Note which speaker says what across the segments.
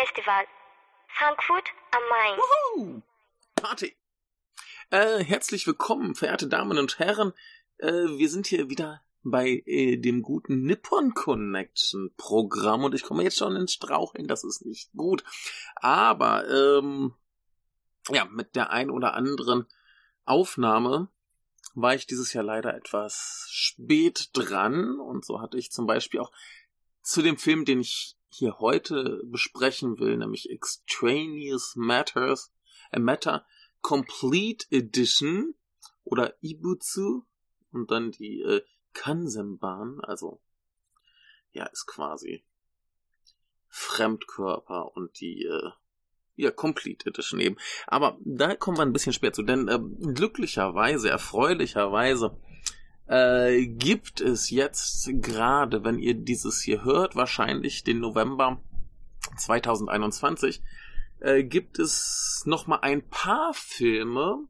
Speaker 1: Filmfestival, Frankfurt am Main.
Speaker 2: Wuhu! Party! Äh, herzlich willkommen, verehrte Damen und Herren. Äh, wir sind hier wieder bei äh, dem guten Nippon Connection Programm und ich komme jetzt schon ins Straucheln, das ist nicht gut. Aber, ähm, ja, mit der ein oder anderen Aufnahme war ich dieses Jahr leider etwas spät dran und so hatte ich zum Beispiel auch zu dem Film, den ich hier heute besprechen will, nämlich Extraneous Matters, a äh, Matter Complete Edition oder Ibutsu und dann die äh, Kansenbahn, also ja, ist quasi Fremdkörper und die äh, ja, Complete Edition eben. Aber da kommen wir ein bisschen später zu, denn äh, glücklicherweise, erfreulicherweise äh, gibt es jetzt gerade, wenn ihr dieses hier hört, wahrscheinlich den November 2021, äh, gibt es noch mal ein paar Filme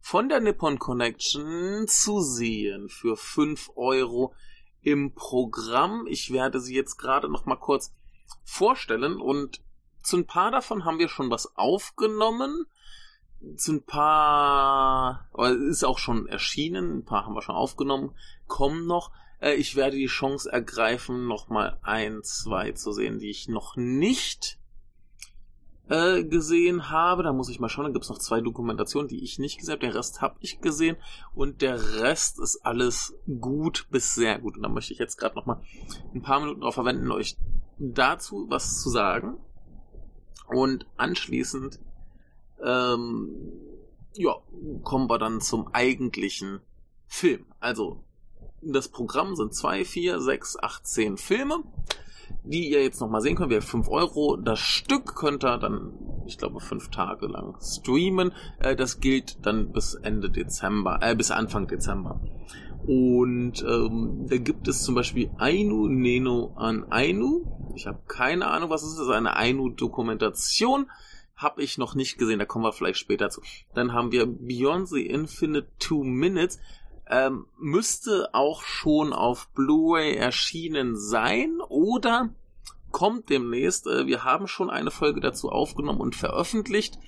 Speaker 2: von der Nippon Connection zu sehen für 5 Euro im Programm. Ich werde sie jetzt gerade noch mal kurz vorstellen und zu ein paar davon haben wir schon was aufgenommen. Zu ein paar, ist auch schon erschienen, ein paar haben wir schon aufgenommen, kommen noch. Äh, ich werde die Chance ergreifen, noch mal ein, zwei zu sehen, die ich noch nicht äh, gesehen habe. Da muss ich mal schauen. Da gibt es noch zwei Dokumentationen, die ich nicht gesehen habe. Den Rest habe ich gesehen. Und der Rest ist alles gut bis sehr gut. Und da möchte ich jetzt gerade noch mal ein paar Minuten darauf verwenden, euch dazu was zu sagen. Und anschließend, ähm, ja, kommen wir dann zum eigentlichen Film. Also, das Programm sind zwei, vier, sechs, acht, zehn Filme, die ihr jetzt nochmal sehen könnt. Wir haben 5 Euro. Das Stück könnt ihr dann, ich glaube, fünf Tage lang streamen. Äh, das gilt dann bis Ende Dezember, äh, bis Anfang Dezember. Und ähm, da gibt es zum Beispiel Ainu Neno an Ainu. Ich habe keine Ahnung, was es ist. Das ist eine Ainu-Dokumentation. Habe ich noch nicht gesehen, da kommen wir vielleicht später zu. Dann haben wir Beyond Infinite Two Minutes. Ähm, müsste auch schon auf Blu-ray erschienen sein oder kommt demnächst. Äh, wir haben schon eine Folge dazu aufgenommen und veröffentlicht.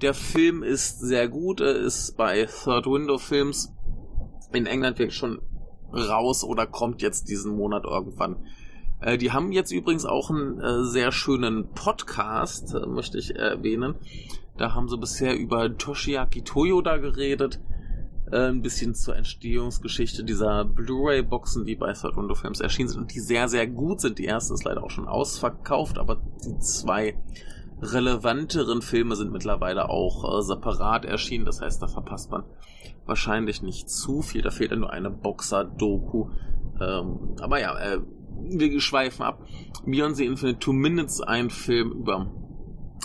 Speaker 2: Der Film ist sehr gut, äh, ist bei Third Window Films in England wirklich schon raus oder kommt jetzt diesen Monat irgendwann. Äh, die haben jetzt übrigens auch einen äh, sehr schönen Podcast, äh, möchte ich erwähnen. Da haben sie bisher über Toshiaki Toyoda geredet. Äh, ein bisschen zur Entstehungsgeschichte dieser Blu-ray-Boxen, die bei Third Window Films erschienen sind und die sehr, sehr gut sind. Die erste ist leider auch schon ausverkauft, aber die zwei relevanteren Filme sind mittlerweile auch äh, separat erschienen. Das heißt, da verpasst man wahrscheinlich nicht zu viel. Da fehlt ja nur eine Boxer-Doku. Ähm, aber ja, äh, wir schweifen ab. Beyoncé Infinite Two Minutes, ein Film über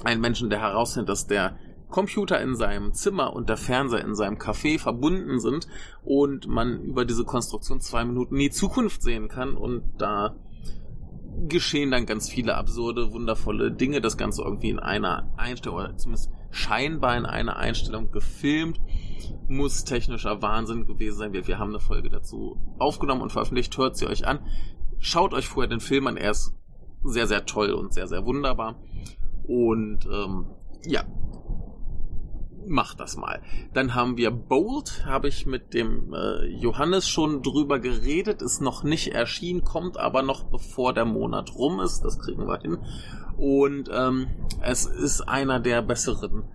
Speaker 2: einen Menschen, der herausfindet, dass der Computer in seinem Zimmer und der Fernseher in seinem Café verbunden sind und man über diese Konstruktion zwei Minuten in die Zukunft sehen kann und da geschehen dann ganz viele absurde, wundervolle Dinge. Das Ganze irgendwie in einer Einstellung, oder zumindest scheinbar in einer Einstellung gefilmt. Muss technischer Wahnsinn gewesen sein. Wir, wir haben eine Folge dazu aufgenommen und veröffentlicht. Hört sie euch an. Schaut euch vorher den Film an. Er ist sehr, sehr toll und sehr, sehr wunderbar. Und ähm, ja, mach das mal. Dann haben wir Bold, habe ich mit dem äh, Johannes schon drüber geredet, ist noch nicht erschienen, kommt aber noch bevor der Monat rum ist, das kriegen wir hin. Und ähm, es ist einer der besseren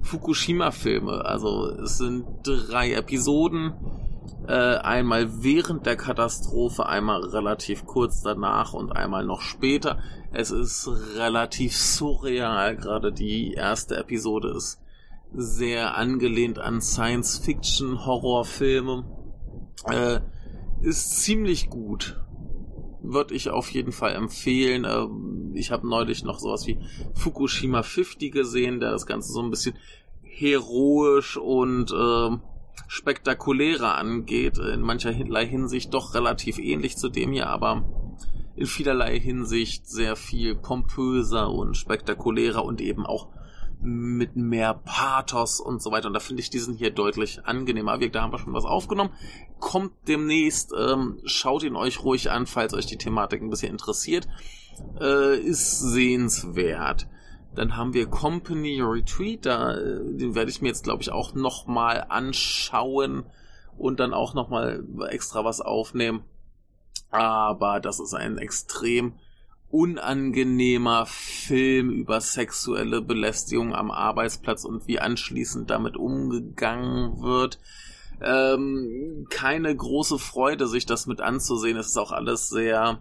Speaker 2: Fukushima-Filme. Also es sind drei Episoden. Äh, einmal während der Katastrophe, einmal relativ kurz danach und einmal noch später. Es ist relativ surreal. Gerade die erste Episode ist sehr angelehnt an Science-Fiction-Horrorfilme. Äh, ist ziemlich gut. Würde ich auf jeden Fall empfehlen. Äh, ich habe neulich noch sowas wie Fukushima 50 gesehen, der das Ganze so ein bisschen heroisch und äh, spektakulärer angeht. In mancherlei Hinsicht doch relativ ähnlich zu dem hier, aber in vielerlei Hinsicht sehr viel pompöser und spektakulärer und eben auch mit mehr Pathos und so weiter. Und da finde ich diesen hier deutlich angenehmer. Da haben wir schon was aufgenommen. Kommt demnächst, ähm, schaut ihn euch ruhig an, falls euch die Thematik ein bisschen interessiert. Äh, ist sehenswert. Dann haben wir Company Retreat, da, äh, den werde ich mir jetzt, glaube ich, auch nochmal anschauen und dann auch nochmal extra was aufnehmen. Aber das ist ein extrem unangenehmer Film über sexuelle Belästigung am Arbeitsplatz und wie anschließend damit umgegangen wird. Ähm, keine große Freude, sich das mit anzusehen. Es ist auch alles sehr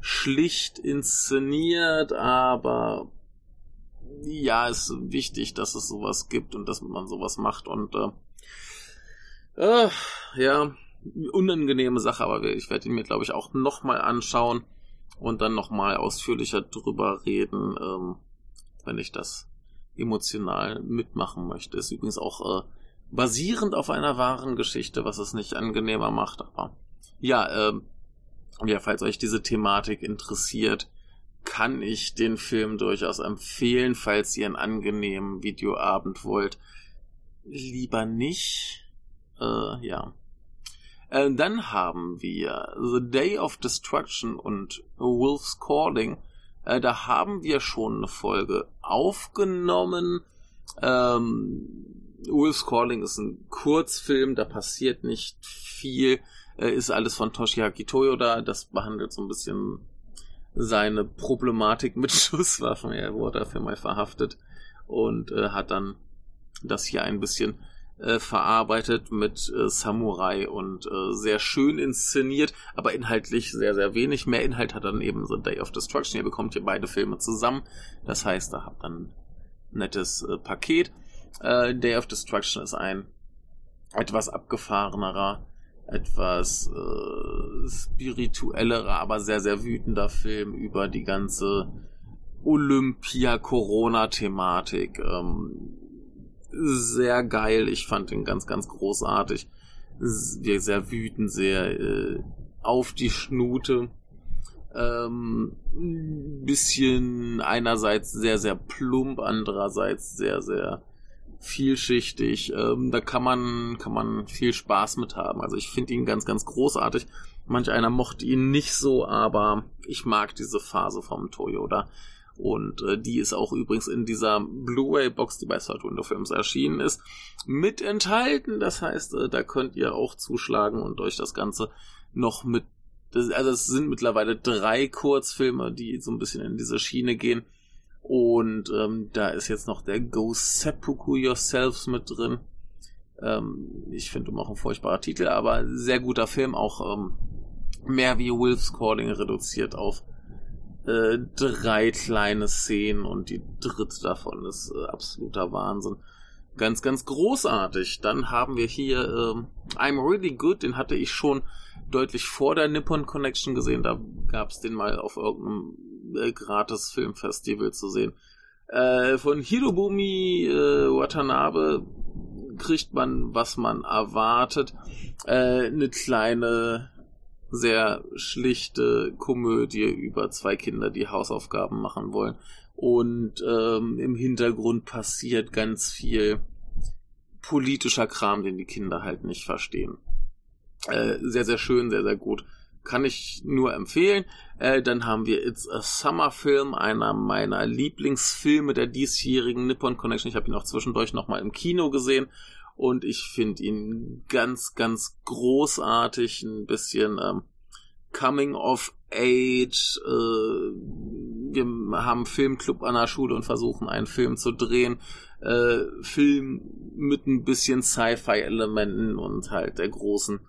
Speaker 2: schlicht inszeniert, aber ja, ist wichtig, dass es sowas gibt und dass man sowas macht und äh, äh, ja, unangenehme Sache, aber ich werde ihn mir, glaube ich, auch nochmal anschauen und dann nochmal ausführlicher drüber reden, ähm, wenn ich das emotional mitmachen möchte. Ist übrigens auch äh, basierend auf einer wahren Geschichte, was es nicht angenehmer macht, aber ja, äh, ja, falls euch diese Thematik interessiert, kann ich den Film durchaus empfehlen, falls ihr einen angenehmen Videoabend wollt. Lieber nicht. Äh, ja. Äh, dann haben wir The Day of Destruction und Wolf's Calling. Äh, da haben wir schon eine Folge aufgenommen. Ähm, Wolf's Calling ist ein Kurzfilm, da passiert nicht viel. Äh, ist alles von Toshiaki Toyoda. Das behandelt so ein bisschen seine Problematik mit Schusswaffen. Er wurde dafür mal verhaftet und äh, hat dann das hier ein bisschen äh, verarbeitet mit äh, Samurai und äh, sehr schön inszeniert, aber inhaltlich sehr, sehr wenig. Mehr Inhalt hat dann eben The Day of Destruction. Ihr bekommt hier beide Filme zusammen. Das heißt, da habt dann ein nettes äh, Paket. Äh, Day of Destruction ist ein etwas abgefahrenerer etwas äh, spirituellerer, aber sehr, sehr wütender Film über die ganze Olympia-Corona-Thematik. Ähm, sehr geil. Ich fand ihn ganz, ganz großartig. Sehr, sehr wütend, sehr äh, auf die Schnute. Ähm, bisschen einerseits sehr, sehr plump, andererseits sehr, sehr vielschichtig. Ähm, da kann man, kann man viel Spaß mit haben. Also ich finde ihn ganz, ganz großartig. Manch einer mochte ihn nicht so, aber ich mag diese Phase vom Toyota. Und äh, die ist auch übrigens in dieser Blu-ray-Box, die bei Saturn Films erschienen ist, mit enthalten. Das heißt, äh, da könnt ihr auch zuschlagen und euch das Ganze noch mit. Das, also es sind mittlerweile drei Kurzfilme, die so ein bisschen in diese Schiene gehen. Und ähm, da ist jetzt noch der Go Seppuku Yourselves mit drin. Ähm, ich finde auch ein furchtbarer Titel, aber sehr guter Film, auch ähm, mehr wie Wolf's Calling reduziert auf äh, drei kleine Szenen und die dritte davon ist äh, absoluter Wahnsinn. Ganz, ganz großartig. Dann haben wir hier äh, I'm Really Good, den hatte ich schon deutlich vor der Nippon Connection gesehen. Da gab es den mal auf irgendeinem äh, gratis Filmfestival zu sehen. Äh, von Hirobumi äh, Watanabe kriegt man, was man erwartet. Äh, eine kleine, sehr schlichte Komödie über zwei Kinder, die Hausaufgaben machen wollen. Und ähm, im Hintergrund passiert ganz viel politischer Kram, den die Kinder halt nicht verstehen. Äh, sehr, sehr schön, sehr, sehr gut kann ich nur empfehlen. Äh, dann haben wir It's a Summer Film, einer meiner Lieblingsfilme der diesjährigen Nippon Connection. Ich habe ihn auch zwischendurch nochmal im Kino gesehen und ich finde ihn ganz, ganz großartig. Ein bisschen ähm, Coming of Age. Äh, wir haben einen Filmclub an der Schule und versuchen einen Film zu drehen. Äh, Film mit ein bisschen Sci-Fi-Elementen und halt der großen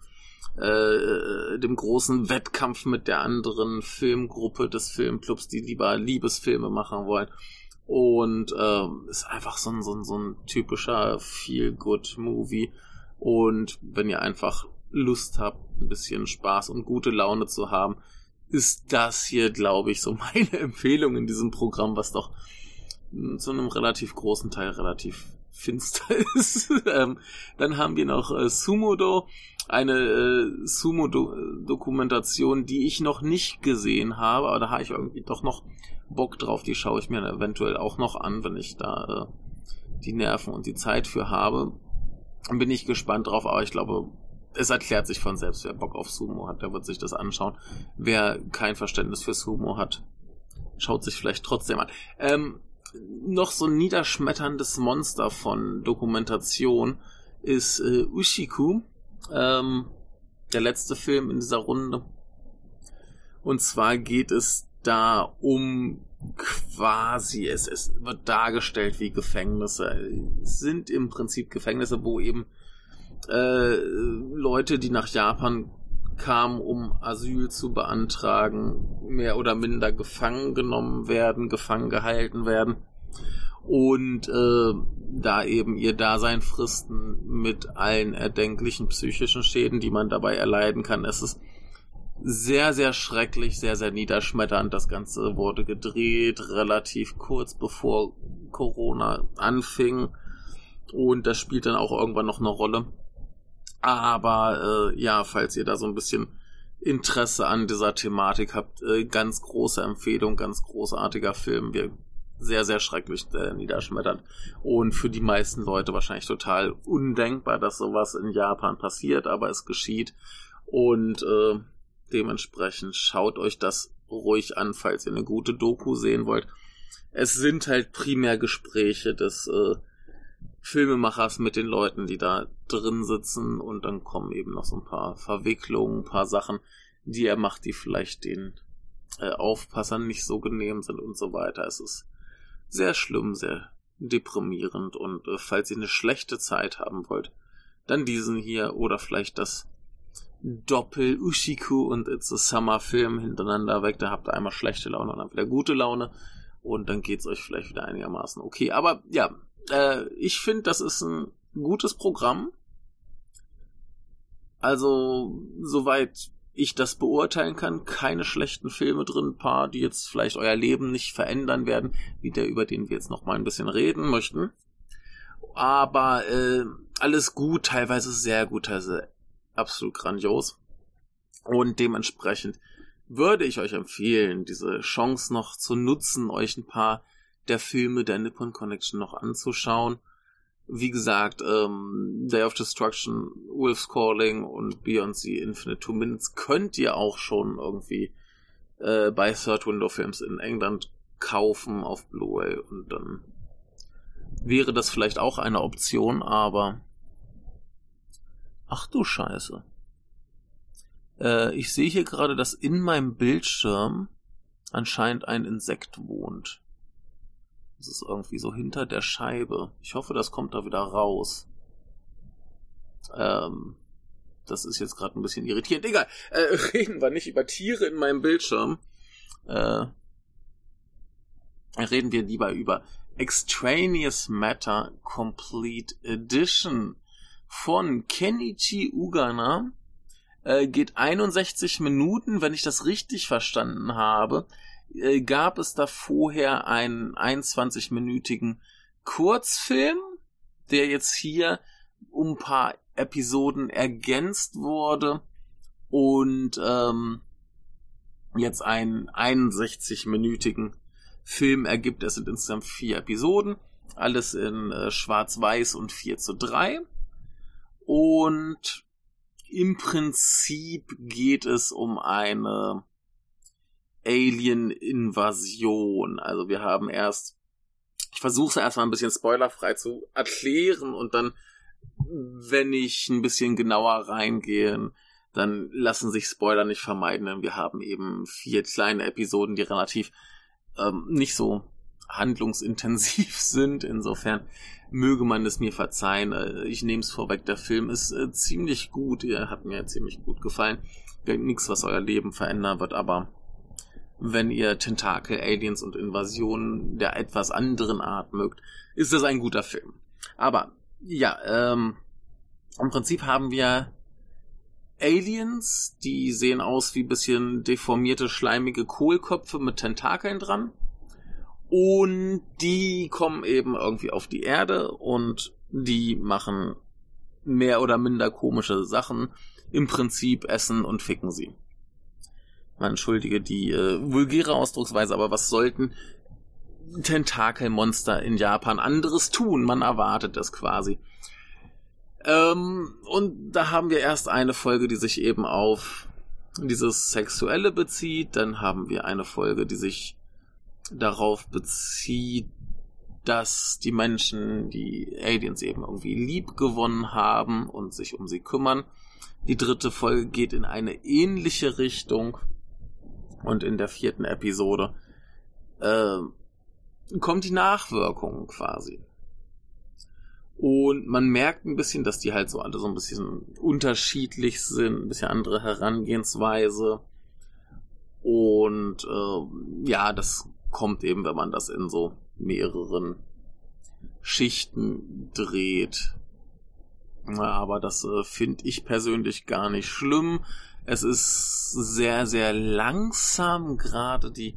Speaker 2: äh, dem großen Wettkampf mit der anderen Filmgruppe des Filmclubs, die lieber Liebesfilme machen wollen. Und ähm, ist einfach so ein, so ein, so ein typischer Feel-Good-Movie. Und wenn ihr einfach Lust habt, ein bisschen Spaß und gute Laune zu haben, ist das hier, glaube ich, so meine Empfehlung in diesem Programm, was doch zu einem relativ großen Teil relativ finster ist. ähm, dann haben wir noch äh, Sumodo, eine äh, Sumo-Dokumentation, die ich noch nicht gesehen habe, aber da habe ich irgendwie doch noch Bock drauf. Die schaue ich mir eventuell auch noch an, wenn ich da äh, die Nerven und die Zeit für habe. Bin ich gespannt drauf, aber ich glaube, es erklärt sich von selbst, wer Bock auf Sumo hat, der wird sich das anschauen. Wer kein Verständnis für Sumo hat, schaut sich vielleicht trotzdem an. Ähm, noch so ein niederschmetterndes Monster von Dokumentation ist äh, Ushiku, ähm, der letzte Film in dieser Runde. Und zwar geht es da um quasi, es, es wird dargestellt wie Gefängnisse. Es sind im Prinzip Gefängnisse, wo eben äh, Leute, die nach Japan kamen, um Asyl zu beantragen, mehr oder minder gefangen genommen werden, gefangen gehalten werden und äh, da eben ihr Dasein fristen mit allen erdenklichen psychischen Schäden, die man dabei erleiden kann. Es ist sehr, sehr schrecklich, sehr, sehr niederschmetternd. Das Ganze wurde gedreht relativ kurz bevor Corona anfing und das spielt dann auch irgendwann noch eine Rolle. Aber äh, ja, falls ihr da so ein bisschen Interesse an dieser Thematik habt, äh, ganz große Empfehlung, ganz großartiger Film. Wir sehr, sehr schrecklich äh, niederschmetternd. Und für die meisten Leute wahrscheinlich total undenkbar, dass sowas in Japan passiert, aber es geschieht. Und äh, dementsprechend schaut euch das ruhig an, falls ihr eine gute Doku sehen wollt. Es sind halt primär Gespräche des äh, Filmemachers mit den Leuten, die da drin sitzen und dann kommen eben noch so ein paar Verwicklungen, ein paar Sachen, die er macht, die vielleicht den äh, Aufpassern nicht so genehm sind und so weiter. Es ist sehr schlimm, sehr deprimierend und äh, falls ihr eine schlechte Zeit haben wollt, dann diesen hier oder vielleicht das Doppel Ushiku und It's a Summer Film hintereinander weg. Da habt ihr einmal schlechte Laune und dann wieder gute Laune und dann geht's euch vielleicht wieder einigermaßen okay. Aber ja, äh, ich finde, das ist ein gutes Programm. Also, soweit ich das beurteilen kann, keine schlechten Filme drin, ein paar, die jetzt vielleicht euer Leben nicht verändern werden, wie der, über den wir jetzt noch mal ein bisschen reden möchten. Aber äh, alles gut, teilweise sehr gut, also absolut grandios. Und dementsprechend würde ich euch empfehlen, diese Chance noch zu nutzen, euch ein paar der Filme der Nippon Connection noch anzuschauen. Wie gesagt, ähm, Day of Destruction, Wolf's Calling und Beyond the Infinite Two Minutes könnt ihr auch schon irgendwie äh, bei Third Window Films in England kaufen auf Blu-ray und dann wäre das vielleicht auch eine Option, aber ach du Scheiße. Äh, ich sehe hier gerade, dass in meinem Bildschirm anscheinend ein Insekt wohnt. Das ist irgendwie so hinter der Scheibe. Ich hoffe, das kommt da wieder raus. Ähm, das ist jetzt gerade ein bisschen irritierend. Egal, äh, reden wir nicht über Tiere in meinem Bildschirm. Äh, reden wir lieber über Extraneous Matter Complete Edition von Kenichi Ugana. Äh, geht 61 Minuten, wenn ich das richtig verstanden habe. Äh, gab es da vorher einen 21-minütigen Kurzfilm, der jetzt hier um ein paar Episoden ergänzt wurde und ähm, jetzt einen 61-minütigen Film ergibt. Es sind insgesamt vier Episoden, alles in äh, Schwarz-Weiß und 4 zu 3. Und im Prinzip geht es um eine Alien-Invasion. Also wir haben erst, ich versuche es erstmal ein bisschen spoilerfrei zu erklären und dann, wenn ich ein bisschen genauer reingehe, dann lassen sich Spoiler nicht vermeiden, denn wir haben eben vier kleine Episoden, die relativ ähm, nicht so handlungsintensiv sind. Insofern möge man es mir verzeihen. Äh, ich nehme es vorweg, der Film ist äh, ziemlich gut. Er hat mir ziemlich gut gefallen. Nichts, was euer Leben verändern wird, aber wenn ihr Tentakel, Aliens und Invasionen der etwas anderen Art mögt, ist das ein guter Film. Aber ja, ähm, im Prinzip haben wir Aliens, die sehen aus wie bisschen deformierte, schleimige Kohlköpfe mit Tentakeln dran. Und die kommen eben irgendwie auf die Erde und die machen mehr oder minder komische Sachen. Im Prinzip essen und ficken sie. Man entschuldige die äh, vulgäre Ausdrucksweise, aber was sollten Tentakelmonster in Japan anderes tun? Man erwartet es quasi. Ähm, und da haben wir erst eine Folge, die sich eben auf dieses Sexuelle bezieht. Dann haben wir eine Folge, die sich darauf bezieht, dass die Menschen die Aliens eben irgendwie lieb gewonnen haben und sich um sie kümmern. Die dritte Folge geht in eine ähnliche Richtung. Und in der vierten Episode äh, kommt die Nachwirkung quasi. Und man merkt ein bisschen, dass die halt so alle so ein bisschen unterschiedlich sind, ein bisschen andere Herangehensweise. Und äh, ja, das kommt eben, wenn man das in so mehreren Schichten dreht. Aber das äh, finde ich persönlich gar nicht schlimm. Es ist sehr, sehr langsam. Gerade die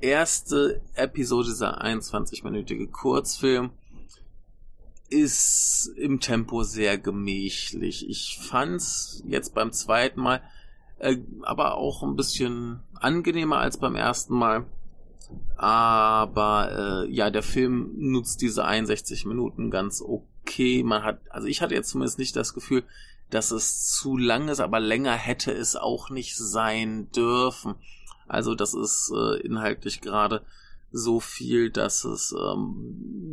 Speaker 2: erste Episode, dieser 21-minütige Kurzfilm, ist im Tempo sehr gemächlich. Ich fand's jetzt beim zweiten Mal äh, aber auch ein bisschen angenehmer als beim ersten Mal. Aber äh, ja, der Film nutzt diese 61 Minuten ganz okay. Man hat, also ich hatte jetzt zumindest nicht das Gefühl, dass es zu lang ist, aber länger hätte es auch nicht sein dürfen. Also das ist äh, inhaltlich gerade so viel, dass es ähm,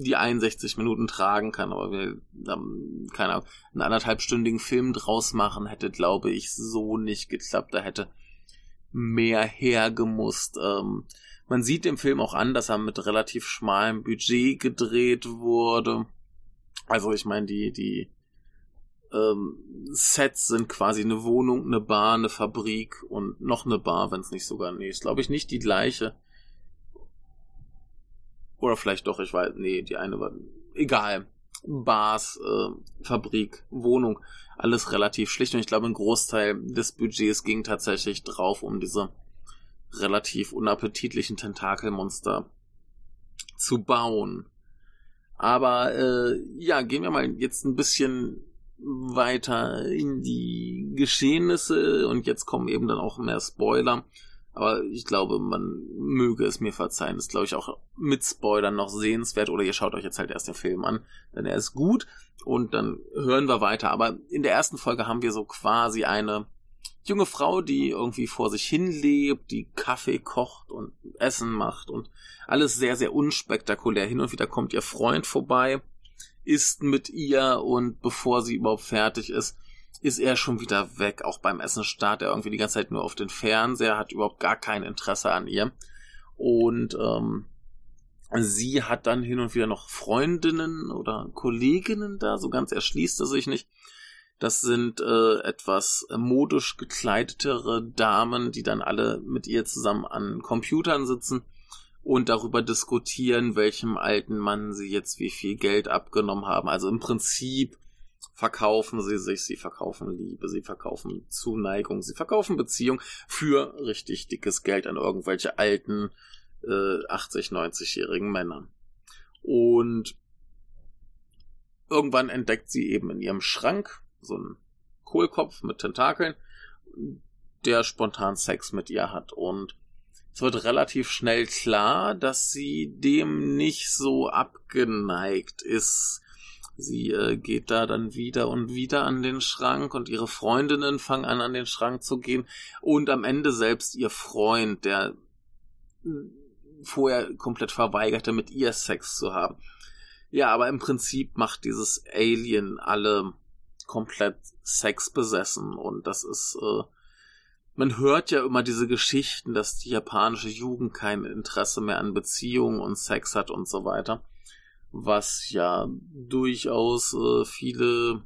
Speaker 2: die 61 Minuten tragen kann, aber wir ähm, keine Ahnung, einen anderthalbstündigen Film draus machen hätte, glaube ich, so nicht geklappt. Da hätte mehr hergemusst. Ähm, man sieht im Film auch an, dass er mit relativ schmalem Budget gedreht wurde. Also ich meine, die, die ähm, Sets sind quasi eine Wohnung, eine Bar, eine Fabrik und noch eine Bar, wenn es nicht sogar, nee, ist glaube ich nicht die gleiche. Oder vielleicht doch, ich weiß, nee, die eine war, egal. Bars, äh, Fabrik, Wohnung, alles relativ schlicht und ich glaube, ein Großteil des Budgets ging tatsächlich drauf, um diese relativ unappetitlichen Tentakelmonster zu bauen. Aber äh, ja, gehen wir mal jetzt ein bisschen weiter in die Geschehnisse und jetzt kommen eben dann auch mehr Spoiler. Aber ich glaube, man möge es mir verzeihen. ist, glaube ich, auch mit Spoilern noch sehenswert. Oder ihr schaut euch jetzt halt erst den Film an, denn er ist gut. Und dann hören wir weiter. Aber in der ersten Folge haben wir so quasi eine junge Frau, die irgendwie vor sich hin lebt, die Kaffee kocht und Essen macht und alles sehr, sehr unspektakulär. Hin und wieder kommt ihr Freund vorbei, isst mit ihr und bevor sie überhaupt fertig ist, ist er schon wieder weg. Auch beim Essen starrt er irgendwie die ganze Zeit nur auf den Fernseher, hat überhaupt gar kein Interesse an ihr. Und ähm, sie hat dann hin und wieder noch Freundinnen oder Kolleginnen da, so ganz erschließt er sich nicht. Das sind äh, etwas modisch gekleidetere Damen, die dann alle mit ihr zusammen an Computern sitzen und darüber diskutieren, welchem alten Mann sie jetzt wie viel Geld abgenommen haben. Also im Prinzip verkaufen sie sich, sie verkaufen Liebe, sie verkaufen Zuneigung, sie verkaufen Beziehung für richtig dickes Geld an irgendwelche alten äh, 80, 90-jährigen Männer. Und irgendwann entdeckt sie eben in ihrem Schrank so ein Kohlkopf mit Tentakeln, der spontan Sex mit ihr hat. Und es wird relativ schnell klar, dass sie dem nicht so abgeneigt ist. Sie äh, geht da dann wieder und wieder an den Schrank und ihre Freundinnen fangen an, an den Schrank zu gehen. Und am Ende selbst ihr Freund, der vorher komplett verweigerte, mit ihr Sex zu haben. Ja, aber im Prinzip macht dieses Alien alle komplett sexbesessen und das ist, äh, man hört ja immer diese Geschichten, dass die japanische Jugend kein Interesse mehr an Beziehungen und Sex hat und so weiter, was ja durchaus äh, viele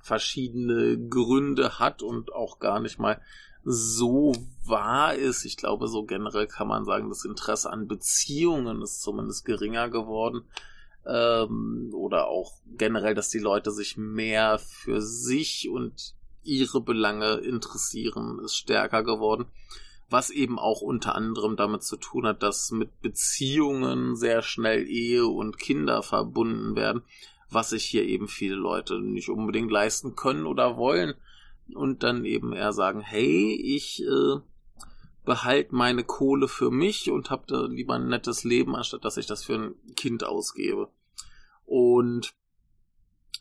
Speaker 2: verschiedene Gründe hat und auch gar nicht mal so wahr ist. Ich glaube, so generell kann man sagen, das Interesse an Beziehungen ist zumindest geringer geworden ähm, oder auch generell, dass die Leute sich mehr für sich und ihre Belange interessieren, ist stärker geworden. was eben auch unter anderem damit zu tun hat, dass mit Beziehungen sehr schnell Ehe und Kinder verbunden werden, was sich hier eben viele Leute nicht unbedingt leisten können oder wollen und dann eben eher sagen, hey, ich äh, behalte meine Kohle für mich und habe da lieber ein nettes Leben, anstatt dass ich das für ein Kind ausgebe. Und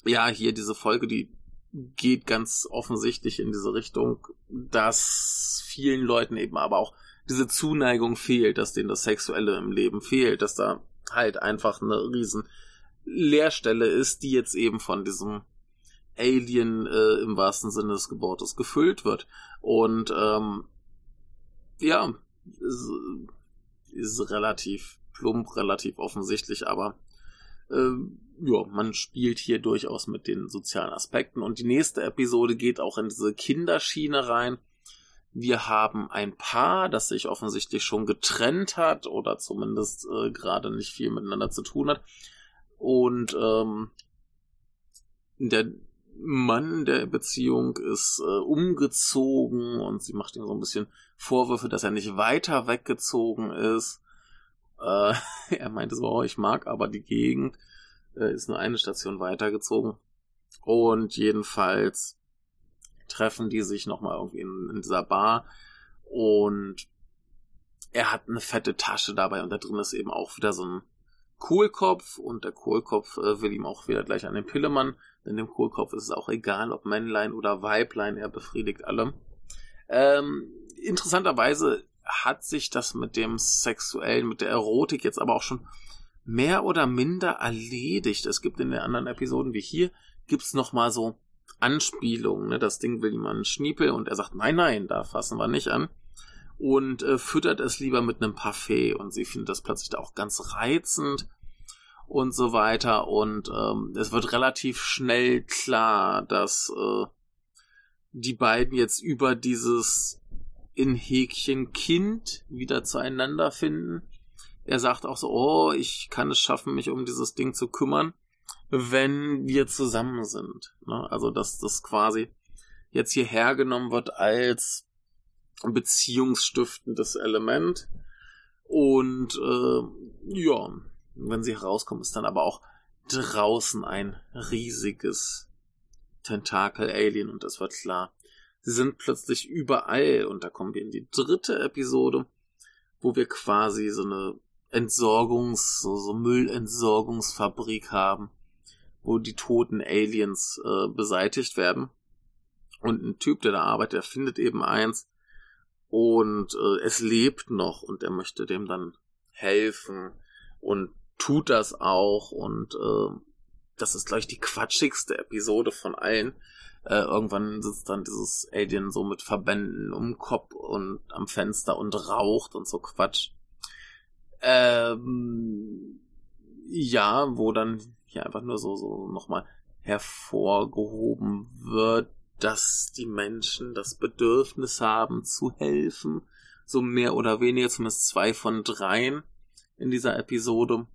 Speaker 2: ja, hier diese Folge, die geht ganz offensichtlich in diese Richtung, dass vielen Leuten eben aber auch diese Zuneigung fehlt, dass denen das Sexuelle im Leben fehlt, dass da halt einfach eine riesen Leerstelle ist, die jetzt eben von diesem Alien äh, im wahrsten Sinne des Gewortes gefüllt wird. Und ähm, ja, ist, ist relativ plump, relativ offensichtlich, aber äh, ja, man spielt hier durchaus mit den sozialen Aspekten. Und die nächste Episode geht auch in diese Kinderschiene rein. Wir haben ein Paar, das sich offensichtlich schon getrennt hat oder zumindest äh, gerade nicht viel miteinander zu tun hat. Und ähm, der Mann der Beziehung ist äh, umgezogen und sie macht ihm so ein bisschen Vorwürfe, dass er nicht weiter weggezogen ist. Äh, er meinte so, oh, ich mag aber die Gegend äh, ist nur eine Station weitergezogen. Und jedenfalls treffen die sich nochmal irgendwie in, in dieser Bar und er hat eine fette Tasche dabei und da drin ist eben auch wieder so ein Kohlkopf und der Kohlkopf äh, will ihm auch wieder gleich an den Pillemann, denn dem Kohlkopf ist es auch egal, ob Männlein oder Weiblein, er befriedigt alle. Ähm, interessanterweise hat sich das mit dem Sexuellen, mit der Erotik jetzt aber auch schon mehr oder minder erledigt. Es gibt in den anderen Episoden wie hier, gibt's noch mal so Anspielungen. Ne? Das Ding will jemand Schniepel und er sagt, nein, nein, da fassen wir nicht an. Und äh, füttert es lieber mit einem Parfait. Und sie findet das plötzlich da auch ganz reizend und so weiter. Und ähm, es wird relativ schnell klar, dass äh, die beiden jetzt über dieses in Häkchen Kind wieder zueinander finden er sagt auch so, oh, ich kann es schaffen, mich um dieses Ding zu kümmern, wenn wir zusammen sind. Ne? Also, dass das quasi jetzt hierher genommen wird als beziehungsstiftendes Element. Und äh, ja, wenn sie herauskommen, ist dann aber auch draußen ein riesiges Tentakel-Alien und das wird klar. Sie sind plötzlich überall und da kommen wir in die dritte Episode, wo wir quasi so eine Entsorgungs, so, so Müllentsorgungsfabrik haben, wo die toten Aliens äh, beseitigt werden. Und ein Typ, der da arbeitet, der findet eben eins und äh, es lebt noch und er möchte dem dann helfen und tut das auch und äh, das ist gleich die quatschigste Episode von allen. Äh, irgendwann sitzt dann dieses Alien so mit Verbänden um Kopf und am Fenster und raucht und so Quatsch. Ähm, ja, wo dann hier einfach nur so, so nochmal hervorgehoben wird, dass die Menschen das Bedürfnis haben zu helfen. So mehr oder weniger, zumindest zwei von dreien in dieser Episode.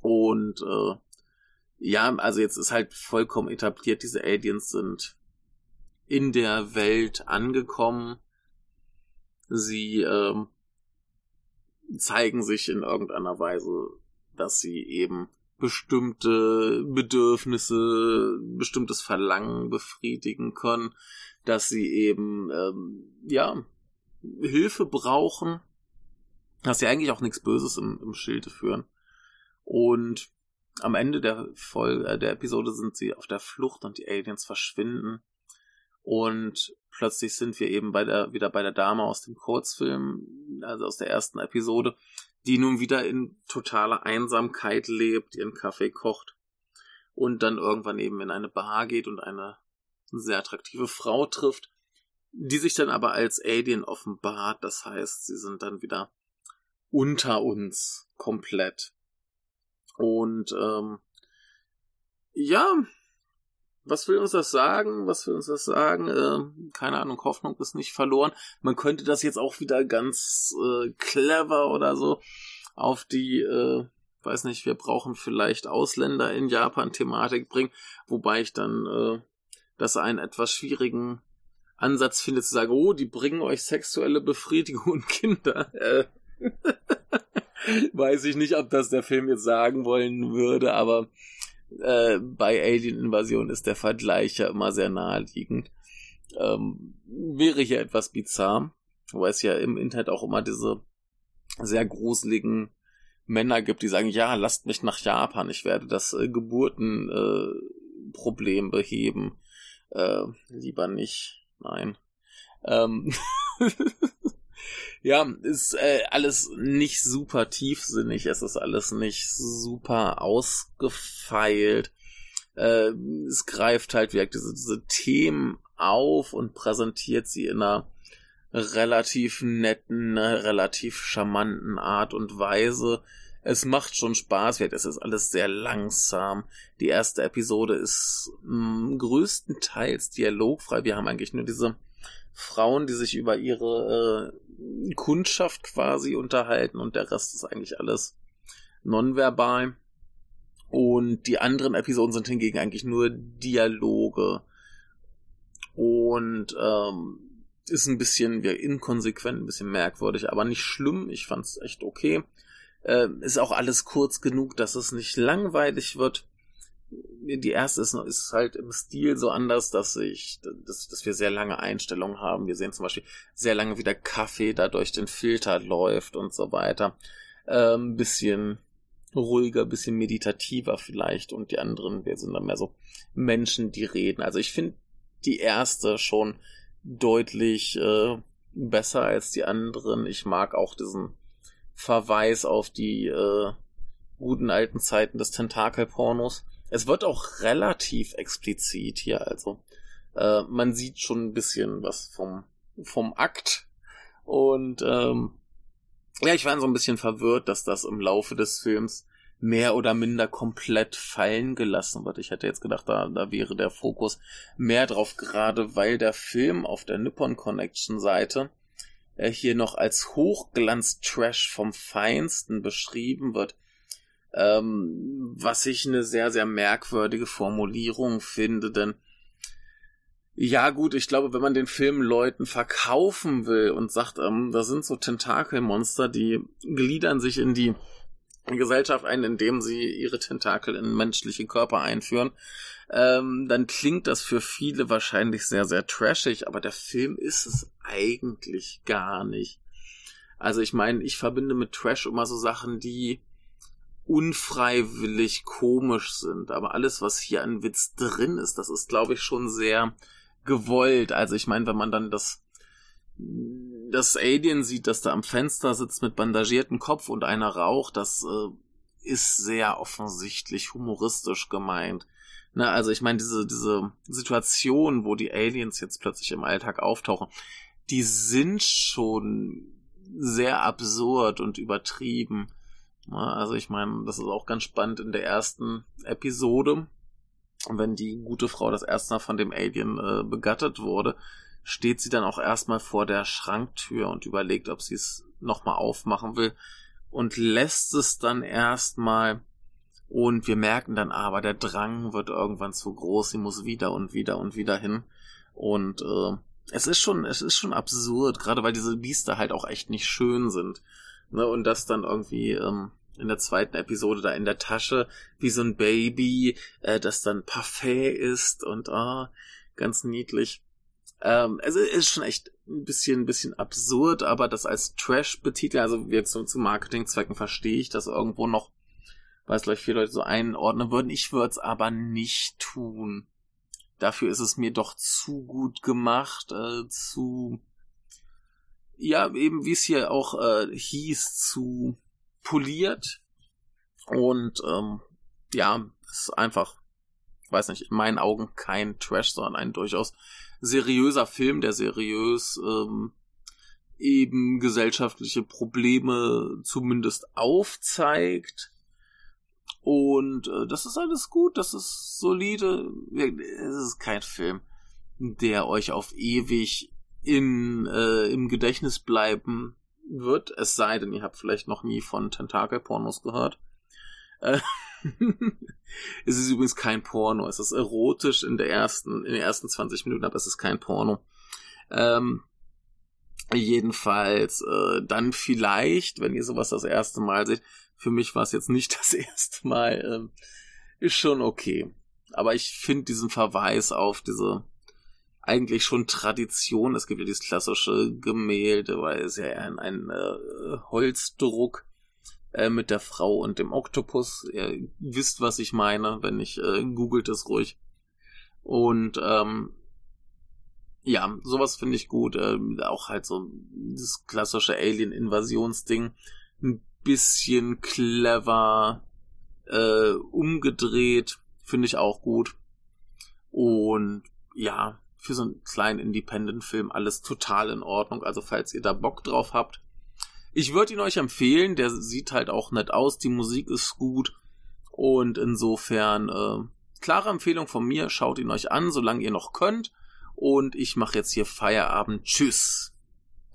Speaker 2: Und äh, ja, also jetzt ist halt vollkommen etabliert, diese Aliens sind in der Welt angekommen. Sie ähm, zeigen sich in irgendeiner Weise, dass sie eben bestimmte Bedürfnisse, bestimmtes Verlangen befriedigen können, dass sie eben ähm, ja Hilfe brauchen, dass sie eigentlich auch nichts Böses im, im Schilde führen. Und am Ende der Folge, äh, der Episode sind sie auf der Flucht und die Aliens verschwinden. Und plötzlich sind wir eben bei der, wieder bei der Dame aus dem Kurzfilm, also aus der ersten Episode, die nun wieder in totaler Einsamkeit lebt, ihren Kaffee kocht und dann irgendwann eben in eine Bar geht und eine sehr attraktive Frau trifft, die sich dann aber als Alien offenbart. Das heißt, sie sind dann wieder unter uns komplett. Und ähm, ja, was will uns das sagen? Was will uns das sagen? Äh, keine Ahnung, Hoffnung ist nicht verloren. Man könnte das jetzt auch wieder ganz äh, clever oder so auf die, äh, weiß nicht, wir brauchen vielleicht Ausländer in Japan Thematik bringen, wobei ich dann äh, das einen etwas schwierigen Ansatz findet zu sagen, oh, die bringen euch sexuelle Befriedigung und Kinder. Äh, weiß ich nicht, ob das der Film jetzt sagen wollen würde, aber äh, bei Alien Invasion ist der Vergleich ja immer sehr naheliegend. Ähm, wäre hier etwas bizarr, weil es ja im Internet auch immer diese sehr gruseligen Männer gibt, die sagen, ja, lasst mich nach Japan, ich werde das äh, Geburtenproblem äh, beheben. Äh, lieber nicht, nein. Ähm ja, ist äh, alles nicht super tiefsinnig, es ist alles nicht super ausgefeilt. Äh, es greift halt wirklich diese, diese Themen auf und präsentiert sie in einer relativ netten, relativ charmanten Art und Weise. Es macht schon Spaß, es ist alles sehr langsam. Die erste Episode ist mh, größtenteils dialogfrei. Wir haben eigentlich nur diese Frauen, die sich über ihre äh, Kundschaft quasi unterhalten und der Rest ist eigentlich alles nonverbal. Und die anderen Episoden sind hingegen eigentlich nur Dialoge. Und ähm, ist ein bisschen ja, inkonsequent, ein bisschen merkwürdig, aber nicht schlimm. Ich fand's echt okay. Äh, ist auch alles kurz genug, dass es nicht langweilig wird die erste ist, ist halt im Stil so anders, dass ich, dass, dass wir sehr lange Einstellungen haben. Wir sehen zum Beispiel sehr lange, wie der Kaffee da durch den Filter läuft und so weiter. Ähm, bisschen ruhiger, bisschen meditativer vielleicht und die anderen, wir sind dann mehr so Menschen, die reden. Also ich finde die erste schon deutlich äh, besser als die anderen. Ich mag auch diesen Verweis auf die äh, guten alten Zeiten des Tentakelpornos. Es wird auch relativ explizit hier, also äh, man sieht schon ein bisschen was vom, vom Akt. Und ähm, ja, ich war so ein bisschen verwirrt, dass das im Laufe des Films mehr oder minder komplett fallen gelassen wird. Ich hätte jetzt gedacht, da, da wäre der Fokus mehr drauf, gerade weil der Film auf der Nippon Connection Seite äh, hier noch als Hochglanz-Trash vom Feinsten beschrieben wird. Ähm, was ich eine sehr, sehr merkwürdige Formulierung finde, denn ja gut, ich glaube, wenn man den Film Leuten verkaufen will und sagt, ähm, da sind so Tentakelmonster, die gliedern sich in die Gesellschaft ein, indem sie ihre Tentakel in menschliche Körper einführen, ähm, dann klingt das für viele wahrscheinlich sehr, sehr trashig, aber der Film ist es eigentlich gar nicht. Also ich meine, ich verbinde mit Trash immer so Sachen, die unfreiwillig komisch sind. Aber alles, was hier an Witz drin ist, das ist, glaube ich, schon sehr gewollt. Also ich meine, wenn man dann das das Alien sieht, das da am Fenster sitzt mit bandagiertem Kopf und einer raucht, das äh, ist sehr offensichtlich humoristisch gemeint. Ne, also ich meine, diese, diese Situation, wo die Aliens jetzt plötzlich im Alltag auftauchen, die sind schon sehr absurd und übertrieben. Also ich meine, das ist auch ganz spannend in der ersten Episode, wenn die gute Frau das erste Mal von dem Alien äh, begattet wurde, steht sie dann auch erstmal vor der Schranktür und überlegt, ob sie es nochmal aufmachen will und lässt es dann erstmal und wir merken dann aber, der Drang wird irgendwann zu groß, sie muss wieder und wieder und wieder hin und äh, es ist schon, es ist schon absurd, gerade weil diese Biester halt auch echt nicht schön sind. Ne, und das dann irgendwie ähm, in der zweiten Episode da in der Tasche wie so ein Baby, äh, das dann Parfait ist und ah, ganz niedlich. Ähm, also ist schon echt ein bisschen, ein bisschen absurd, aber das als Trash betiteln, also jetzt so zu Marketingzwecken verstehe ich das irgendwo noch, weil es vielleicht viele Leute so einordnen würden. Ich würde es aber nicht tun. Dafür ist es mir doch zu gut gemacht, äh, zu ja, eben wie es hier auch äh, hieß, zu poliert. Und ähm, ja, ist einfach, weiß nicht, in meinen Augen kein Trash, sondern ein durchaus seriöser Film, der seriös ähm, eben gesellschaftliche Probleme zumindest aufzeigt. Und äh, das ist alles gut, das ist solide. Es ist kein Film, der euch auf ewig in, äh, im Gedächtnis bleiben wird, es sei denn, ihr habt vielleicht noch nie von Tentakelpornos gehört. Äh, es ist übrigens kein Porno, es ist erotisch in der ersten, in den ersten 20 Minuten, aber es ist kein Porno. Ähm, jedenfalls, äh, dann vielleicht, wenn ihr sowas das erste Mal seht, für mich war es jetzt nicht das erste Mal, ähm, ist schon okay. Aber ich finde diesen Verweis auf diese eigentlich schon Tradition, es gibt ja dieses klassische Gemälde, weil es ja ein, ein äh, Holzdruck äh, mit der Frau und dem Oktopus. Ihr wisst, was ich meine, wenn ich äh, googelt es ruhig. Und ähm, ja, sowas finde ich gut. Äh, auch halt so das klassische Alien-Invasionsding. Ein bisschen clever äh, umgedreht. Finde ich auch gut. Und ja, für so einen kleinen Independent-Film alles total in Ordnung. Also falls ihr da Bock drauf habt, ich würde ihn euch empfehlen. Der sieht halt auch nett aus. Die Musik ist gut. Und insofern, äh, klare Empfehlung von mir. Schaut ihn euch an, solange ihr noch könnt. Und ich mache jetzt hier Feierabend. Tschüss.